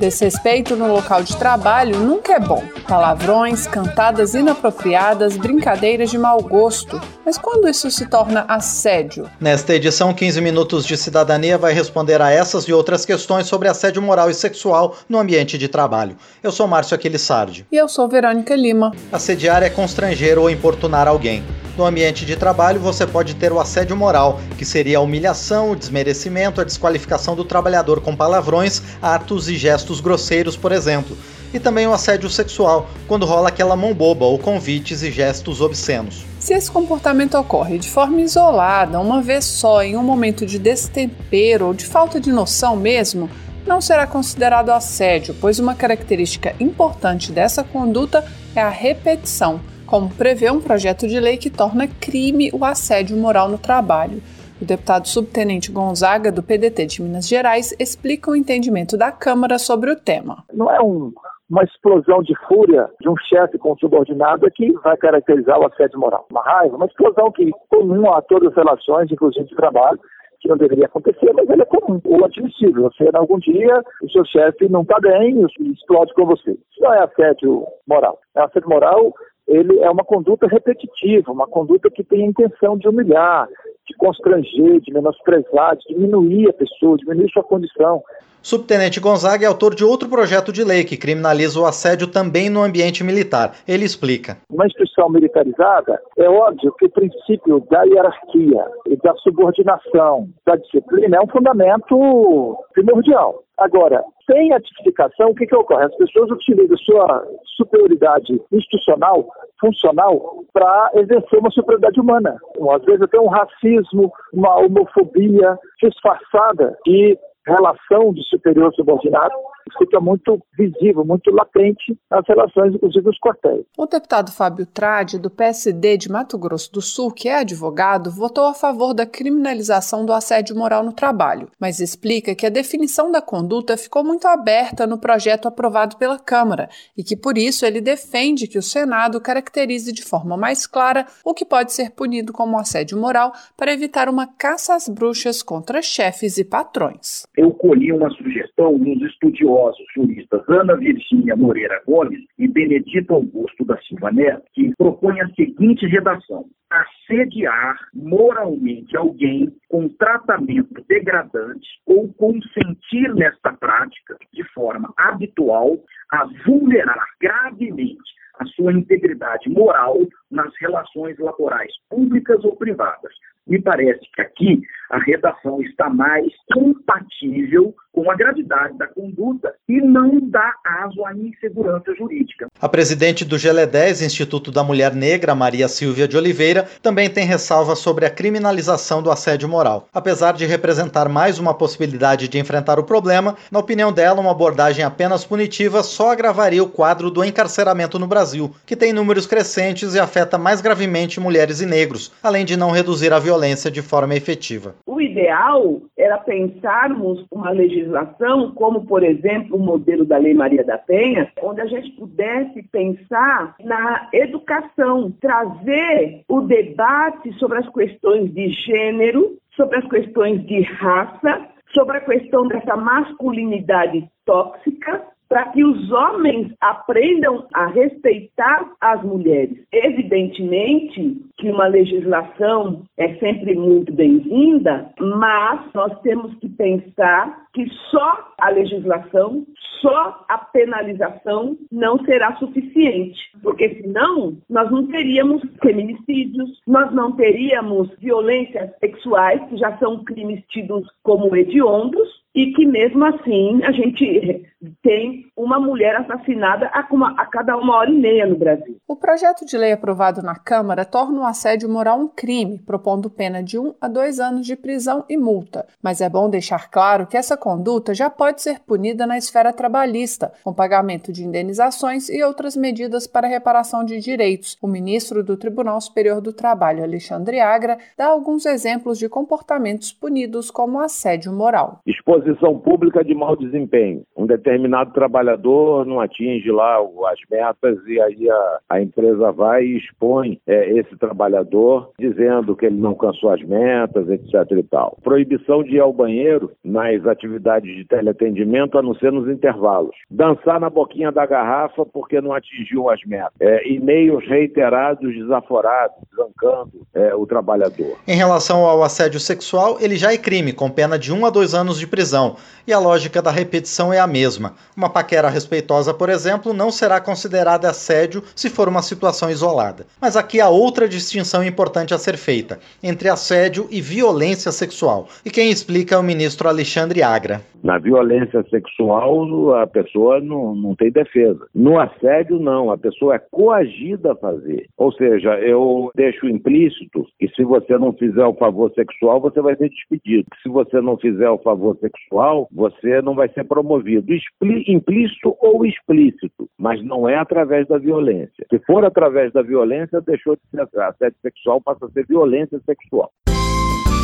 Desrespeito no local de trabalho nunca é bom. Palavrões, cantadas inapropriadas, brincadeiras de mau gosto. Mas quando isso se torna assédio? Nesta edição, 15 Minutos de Cidadania vai responder a essas e outras questões sobre assédio moral e sexual no ambiente de trabalho. Eu sou Márcio Aquilissardi. E eu sou Verônica Lima. Assediar é constranger ou importunar alguém. No ambiente de trabalho, você pode ter o assédio moral, que seria a humilhação, o desmerecimento, a desqualificação do trabalhador com palavrões, atos e gestos grosseiros, por exemplo. E também o assédio sexual, quando rola aquela mão boba ou convites e gestos obscenos. Se esse comportamento ocorre de forma isolada, uma vez só, em um momento de destempero ou de falta de noção mesmo, não será considerado assédio, pois uma característica importante dessa conduta é a repetição, como prevê um projeto de lei que torna crime o assédio moral no trabalho. O deputado subtenente Gonzaga, do PDT de Minas Gerais, explica o entendimento da Câmara sobre o tema. Não é um, uma explosão de fúria de um chefe com um subordinado que vai caracterizar o assédio moral. Uma raiva, uma explosão que comum a todas as relações, inclusive de trabalho, que não deveria acontecer, mas ele é comum, ou admissível. Você, algum dia, o seu chefe não está bem e explode com você. Isso não é assédio moral. É assédio moral ele é uma conduta repetitiva, uma conduta que tem a intenção de humilhar, de constranger, de menosprezar, de diminuir a pessoa, diminuir sua condição. Subtenente Gonzaga é autor de outro projeto de lei que criminaliza o assédio também no ambiente militar. Ele explica. Uma instituição militarizada, é óbvio que o princípio da hierarquia e da subordinação, da disciplina, é um fundamento primordial. Agora, sem a tipificação, o que, que ocorre? As pessoas utilizam sua superioridade institucional, funcional, para exercer uma superioridade humana. Às vezes até um racismo, uma homofobia disfarçada de relação de superior subordinado fica muito visível, muito latente nas relações, inclusive, dos quartéis. O deputado Fábio Trade, do PSD de Mato Grosso do Sul, que é advogado, votou a favor da criminalização do assédio moral no trabalho, mas explica que a definição da conduta ficou muito aberta no projeto aprovado pela Câmara e que, por isso, ele defende que o Senado caracterize de forma mais clara o que pode ser punido como assédio moral para evitar uma caça às bruxas contra chefes e patrões. Eu colhi uma sugestão dos estudiosos juristas Ana Virgínia Moreira Gomes e Benedito Augusto da Silva Neto, que propõe a seguinte redação: assediar moralmente alguém com tratamento degradante ou consentir nesta prática de forma habitual a vulnerar gravemente a sua integridade moral nas relações laborais públicas ou privadas. Me parece que aqui a redação está mais compatível com a gravidade da conduta e não dá aso à insegurança jurídica. A presidente do GLE10, Instituto da Mulher Negra, Maria Silvia de Oliveira, também tem ressalva sobre a criminalização do assédio moral. Apesar de representar mais uma possibilidade de enfrentar o problema, na opinião dela, uma abordagem apenas punitiva só agravaria o quadro do encarceramento no Brasil, que tem números crescentes e afeta mais gravemente mulheres e negros, além de não reduzir a violência de forma efetiva. O ideal era pensarmos uma legislação como, por exemplo, o modelo da Lei Maria da Penha, onde a gente pudesse pensar na educação, trazer o debate sobre as questões de gênero, sobre as questões de raça, sobre a questão dessa masculinidade tóxica, para que os homens aprendam a respeitar as mulheres. Evidentemente que uma legislação é sempre muito bem-vinda, mas nós temos que pensar que só a legislação, só a penalização não será suficiente, porque senão nós não teríamos feminicídios, nós não teríamos violências sexuais, que já são crimes tidos como hediondos, e que mesmo assim a gente tem uma mulher assassinada a, uma, a cada uma hora e meia no Brasil. O projeto de lei aprovado na Câmara torna o assédio moral um crime, propondo pena de um a dois anos de prisão e multa. Mas é bom deixar claro que essa conduta já pode ser punida na esfera trabalhista, com pagamento de indenizações e outras medidas para reparação de direitos. O ministro do Tribunal Superior do Trabalho, Alexandre Agra, dá alguns exemplos de comportamentos punidos como assédio moral. Exposição pública de mau desempenho. Um determinado trabalhador não atinge lá as metas e aí a, a empresa vai e expõe é, esse trabalhador dizendo que ele não alcançou as metas, etc e tal. Proibição de ir ao banheiro nas atividades de teleatendimento, a não ser nos intervalos. Dançar na boquinha da garrafa porque não atingiu as metas. É, e-mails reiterados, desaforados, zancando é, o trabalhador. Em relação ao assédio sexual, ele já é crime, com pena de um a dois anos de prisão. E a lógica da repetição é a mesma. Uma paquera respeitosa, por exemplo, não será considerada assédio se for uma situação isolada. Mas aqui há outra distinção importante a ser feita entre assédio e violência sexual. E quem explica é o ministro Alexandre Agra. Na violência sexual, a pessoa não, não tem defesa. No assédio, não. A pessoa é coagida a fazer. Ou seja, eu deixo implícito que se você não fizer o favor sexual, você vai ser despedido. Se você não fizer o favor sexual, você não vai ser promovido. Implícito ou explícito, mas não é através da violência. Se for através da violência, deixou de ser assédio sexual, passa a ser violência sexual.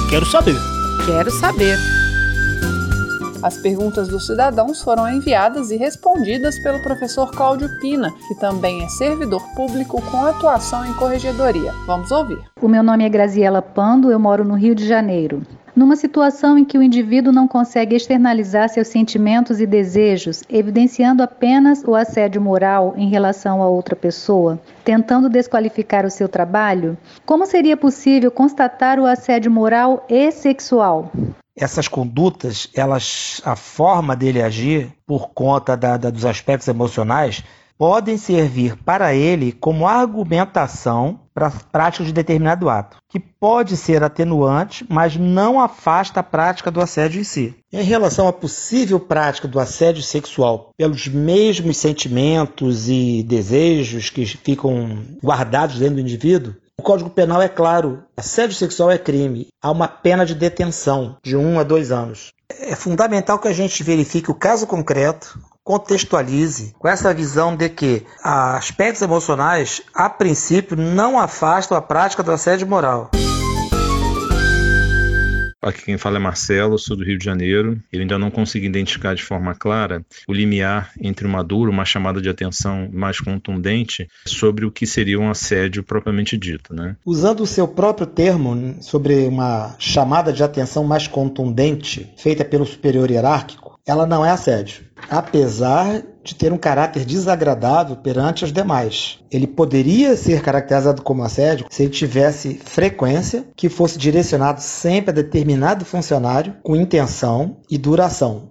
Quero saber. Quero saber. As perguntas dos cidadãos foram enviadas e respondidas pelo professor Cláudio Pina, que também é servidor público com atuação em corregedoria. Vamos ouvir. O meu nome é Graziela Pando, eu moro no Rio de Janeiro. Numa situação em que o indivíduo não consegue externalizar seus sentimentos e desejos, evidenciando apenas o assédio moral em relação a outra pessoa, tentando desqualificar o seu trabalho, como seria possível constatar o assédio moral e sexual? essas condutas, elas, a forma dele agir, por conta da, da, dos aspectos emocionais, podem servir para ele como argumentação para a prática de determinado ato, que pode ser atenuante, mas não afasta a prática do assédio em si. Em relação à possível prática do assédio sexual pelos mesmos sentimentos e desejos que ficam guardados dentro do indivíduo, o Código Penal é claro: assédio sexual é crime. Há uma pena de detenção de um a dois anos. É fundamental que a gente verifique o caso concreto, contextualize com essa visão de que aspectos emocionais, a princípio, não afastam a prática do assédio moral. Aqui quem fala é Marcelo, sou do Rio de Janeiro. Ele ainda não consegui identificar de forma clara o limiar entre uma dura, uma chamada de atenção mais contundente sobre o que seria um assédio propriamente dito. Né? Usando o seu próprio termo sobre uma chamada de atenção mais contundente feita pelo superior hierárquico, ela não é assédio apesar de ter um caráter desagradável perante os demais. Ele poderia ser caracterizado como assédio se ele tivesse frequência que fosse direcionado sempre a determinado funcionário com intenção e duração.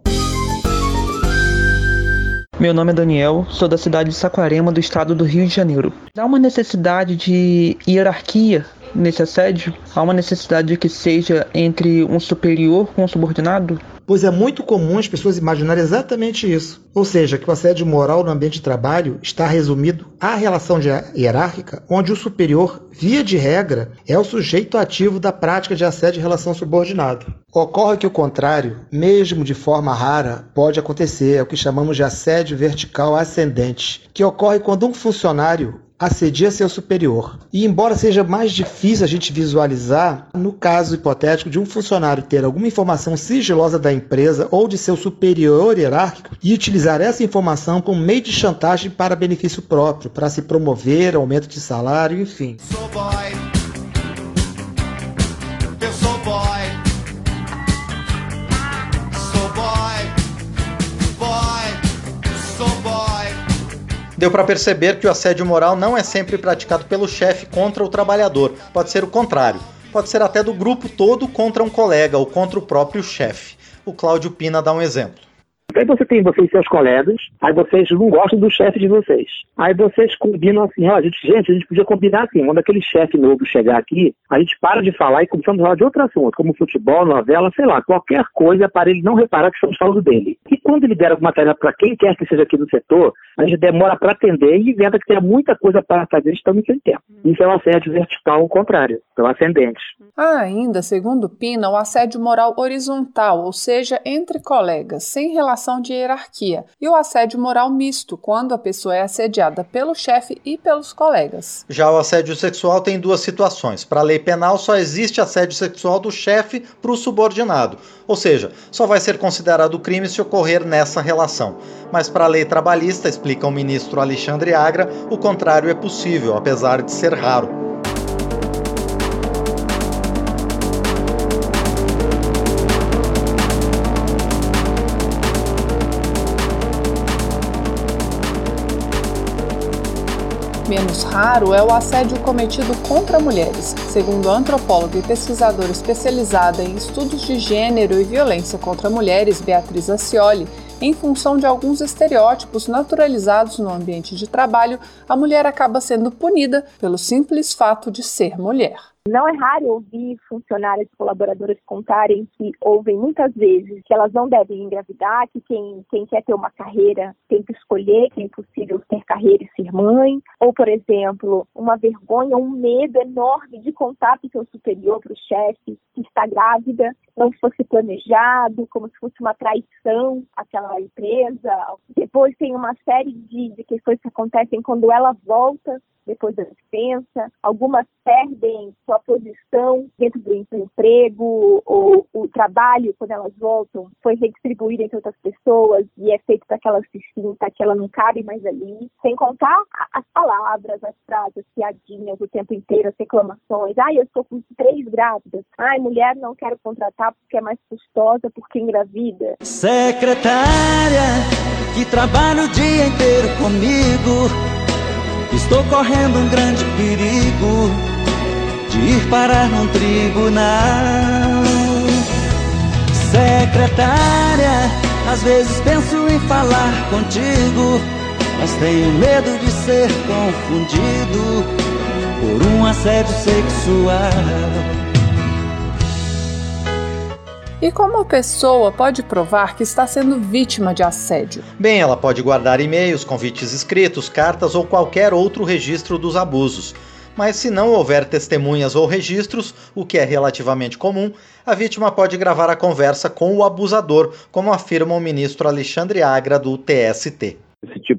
Meu nome é Daniel, sou da cidade de Saquarema, do estado do Rio de Janeiro. Há uma necessidade de hierarquia nesse assédio? Há uma necessidade de que seja entre um superior com um subordinado? pois é muito comum as pessoas imaginarem exatamente isso. Ou seja, que o assédio moral no ambiente de trabalho está resumido à relação hierárquica, onde o superior, via de regra, é o sujeito ativo da prática de assédio em relação ao subordinado. Ocorre que o contrário, mesmo de forma rara, pode acontecer, é o que chamamos de assédio vertical ascendente, que ocorre quando um funcionário assedia seu superior. E embora seja mais difícil a gente visualizar, no caso hipotético de um funcionário ter alguma informação sigilosa da empresa ou de seu superior hierárquico e utilizar essa informação como meio de chantagem para benefício próprio, para se promover, aumento de salário, enfim. Deu para perceber que o assédio moral não é sempre praticado pelo chefe contra o trabalhador, pode ser o contrário. Pode ser até do grupo todo contra um colega ou contra o próprio chefe. O Cláudio Pina dá um exemplo Aí você tem você e seus colegas, aí vocês não gostam do chefe de vocês. Aí vocês combinam assim, ó, a gente, gente, a gente podia combinar assim, quando aquele chefe novo chegar aqui, a gente para de falar e começamos a falar de outro assunto, como futebol, novela, sei lá, qualquer coisa para ele não reparar que estamos falando dele. E quando ele der alguma tarefa para quem quer que seja aqui no setor, a gente demora para atender e inventa que tem muita coisa para fazer, estamos sem tempo. Isso é um assédio vertical ao contrário, então ascendente. Há ainda, segundo Pina, o assédio moral horizontal, ou seja, entre colegas, sem relação de hierarquia, e o assédio moral misto, quando a pessoa é assediada pelo chefe e pelos colegas. Já o assédio sexual tem duas situações. Para a lei penal, só existe assédio sexual do chefe para o subordinado, ou seja, só vai ser considerado crime se ocorrer nessa relação. Mas para a lei trabalhista, explica o ministro Alexandre Agra, o contrário é possível, apesar de ser raro. Menos raro é o assédio cometido contra mulheres, segundo a antropóloga e pesquisadora especializada em estudos de gênero e violência contra mulheres, Beatriz Acioli. Em função de alguns estereótipos naturalizados no ambiente de trabalho, a mulher acaba sendo punida pelo simples fato de ser mulher. Não é raro ouvir funcionárias e colaboradoras contarem que ouvem muitas vezes que elas não devem engravidar, que quem, quem quer ter uma carreira tem que escolher, que é impossível ter carreira e ser mãe, ou, por exemplo, uma vergonha, um medo enorme de contar para o seu superior, para o chefe, que está grávida, não fosse planejado, como se fosse uma traição àquela empresa. Depois tem uma série de, de questões que acontecem quando ela volta depois da dispensa, algumas perdem sua posição dentro do emprego, ou o trabalho, quando elas voltam, foi redistribuído entre outras pessoas e é feito para que ela se sinta que ela não cabe mais ali, sem contar as palavras, as frases, as piadinhas o tempo inteiro, as reclamações. Ai, eu estou com três grávidas. Ai, mulher, não quero contratar porque é mais custosa, porque engravida. Secretária, que trabalha o dia inteiro comigo Estou correndo um grande perigo de ir parar num tribunal. Secretária, às vezes penso em falar contigo, mas tenho medo de ser confundido por um assédio sexual. E como a pessoa pode provar que está sendo vítima de assédio? Bem, ela pode guardar e-mails, convites escritos, cartas ou qualquer outro registro dos abusos. Mas se não houver testemunhas ou registros, o que é relativamente comum, a vítima pode gravar a conversa com o abusador, como afirma o ministro Alexandre Agra do TST.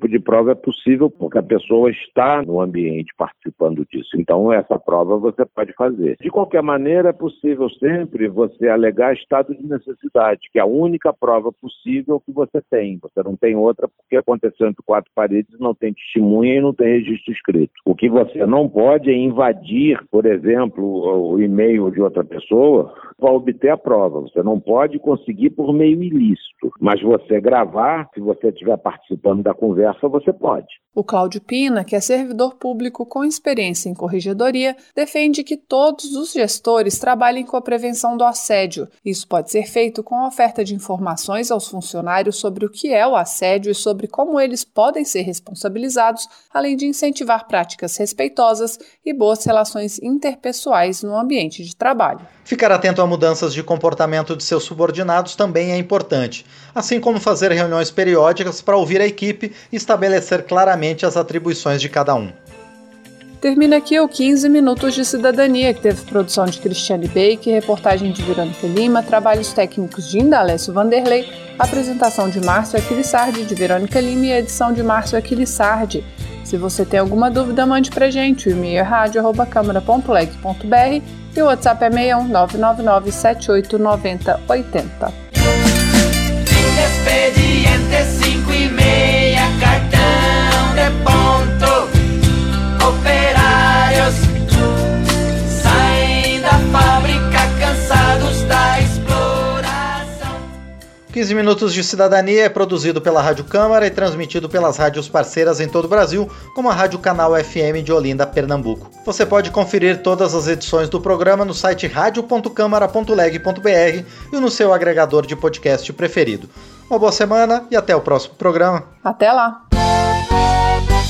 Tipo de prova é possível porque a pessoa está no ambiente participando disso. Então, essa prova você pode fazer. De qualquer maneira, é possível sempre você alegar estado de necessidade, que é a única prova possível que você tem. Você não tem outra porque aconteceu entre quatro paredes, não tem testemunha e não tem registro escrito. O que você não pode é invadir, por exemplo, o e-mail de outra pessoa para obter a prova. Você não pode conseguir por meio ilícito, mas você gravar, se você estiver participando da conversa, você pode. O Cláudio Pina, que é servidor público com experiência em corregedoria, defende que todos os gestores trabalhem com a prevenção do assédio. Isso pode ser feito com a oferta de informações aos funcionários sobre o que é o assédio e sobre como eles podem ser responsabilizados, além de incentivar práticas respeitosas e boas relações interpessoais no ambiente de trabalho. Ficar atento a mudanças de comportamento de seus subordinados também é importante, assim como fazer reuniões periódicas para ouvir a equipe e estabelecer claramente as atribuições de cada um. Termina aqui o 15 Minutos de Cidadania, que teve produção de Cristiane Bake, reportagem de Verônica Lima, trabalhos técnicos de Indalécio Vanderlei, apresentação de Márcio Aquilissardi, de Verônica Lima e edição de Márcio Aquilissardi. Se você tem alguma dúvida, mande pra gente. O e-mail é rádio.câmara.leg.br e o WhatsApp é 61 999 78 90 80. Expediente 5 e cartão de ponto. Operários saem da fábrica cansados da exploração. 15 Minutos de Cidadania é produzido pela Rádio Câmara e transmitido pelas rádios parceiras em todo o Brasil, como a Rádio Canal FM de Olinda, Pernambuco. Você pode conferir todas as edições do programa no site radio.câmara.leg.br e no seu agregador de podcast preferido. Uma boa semana e até o próximo programa. Até lá!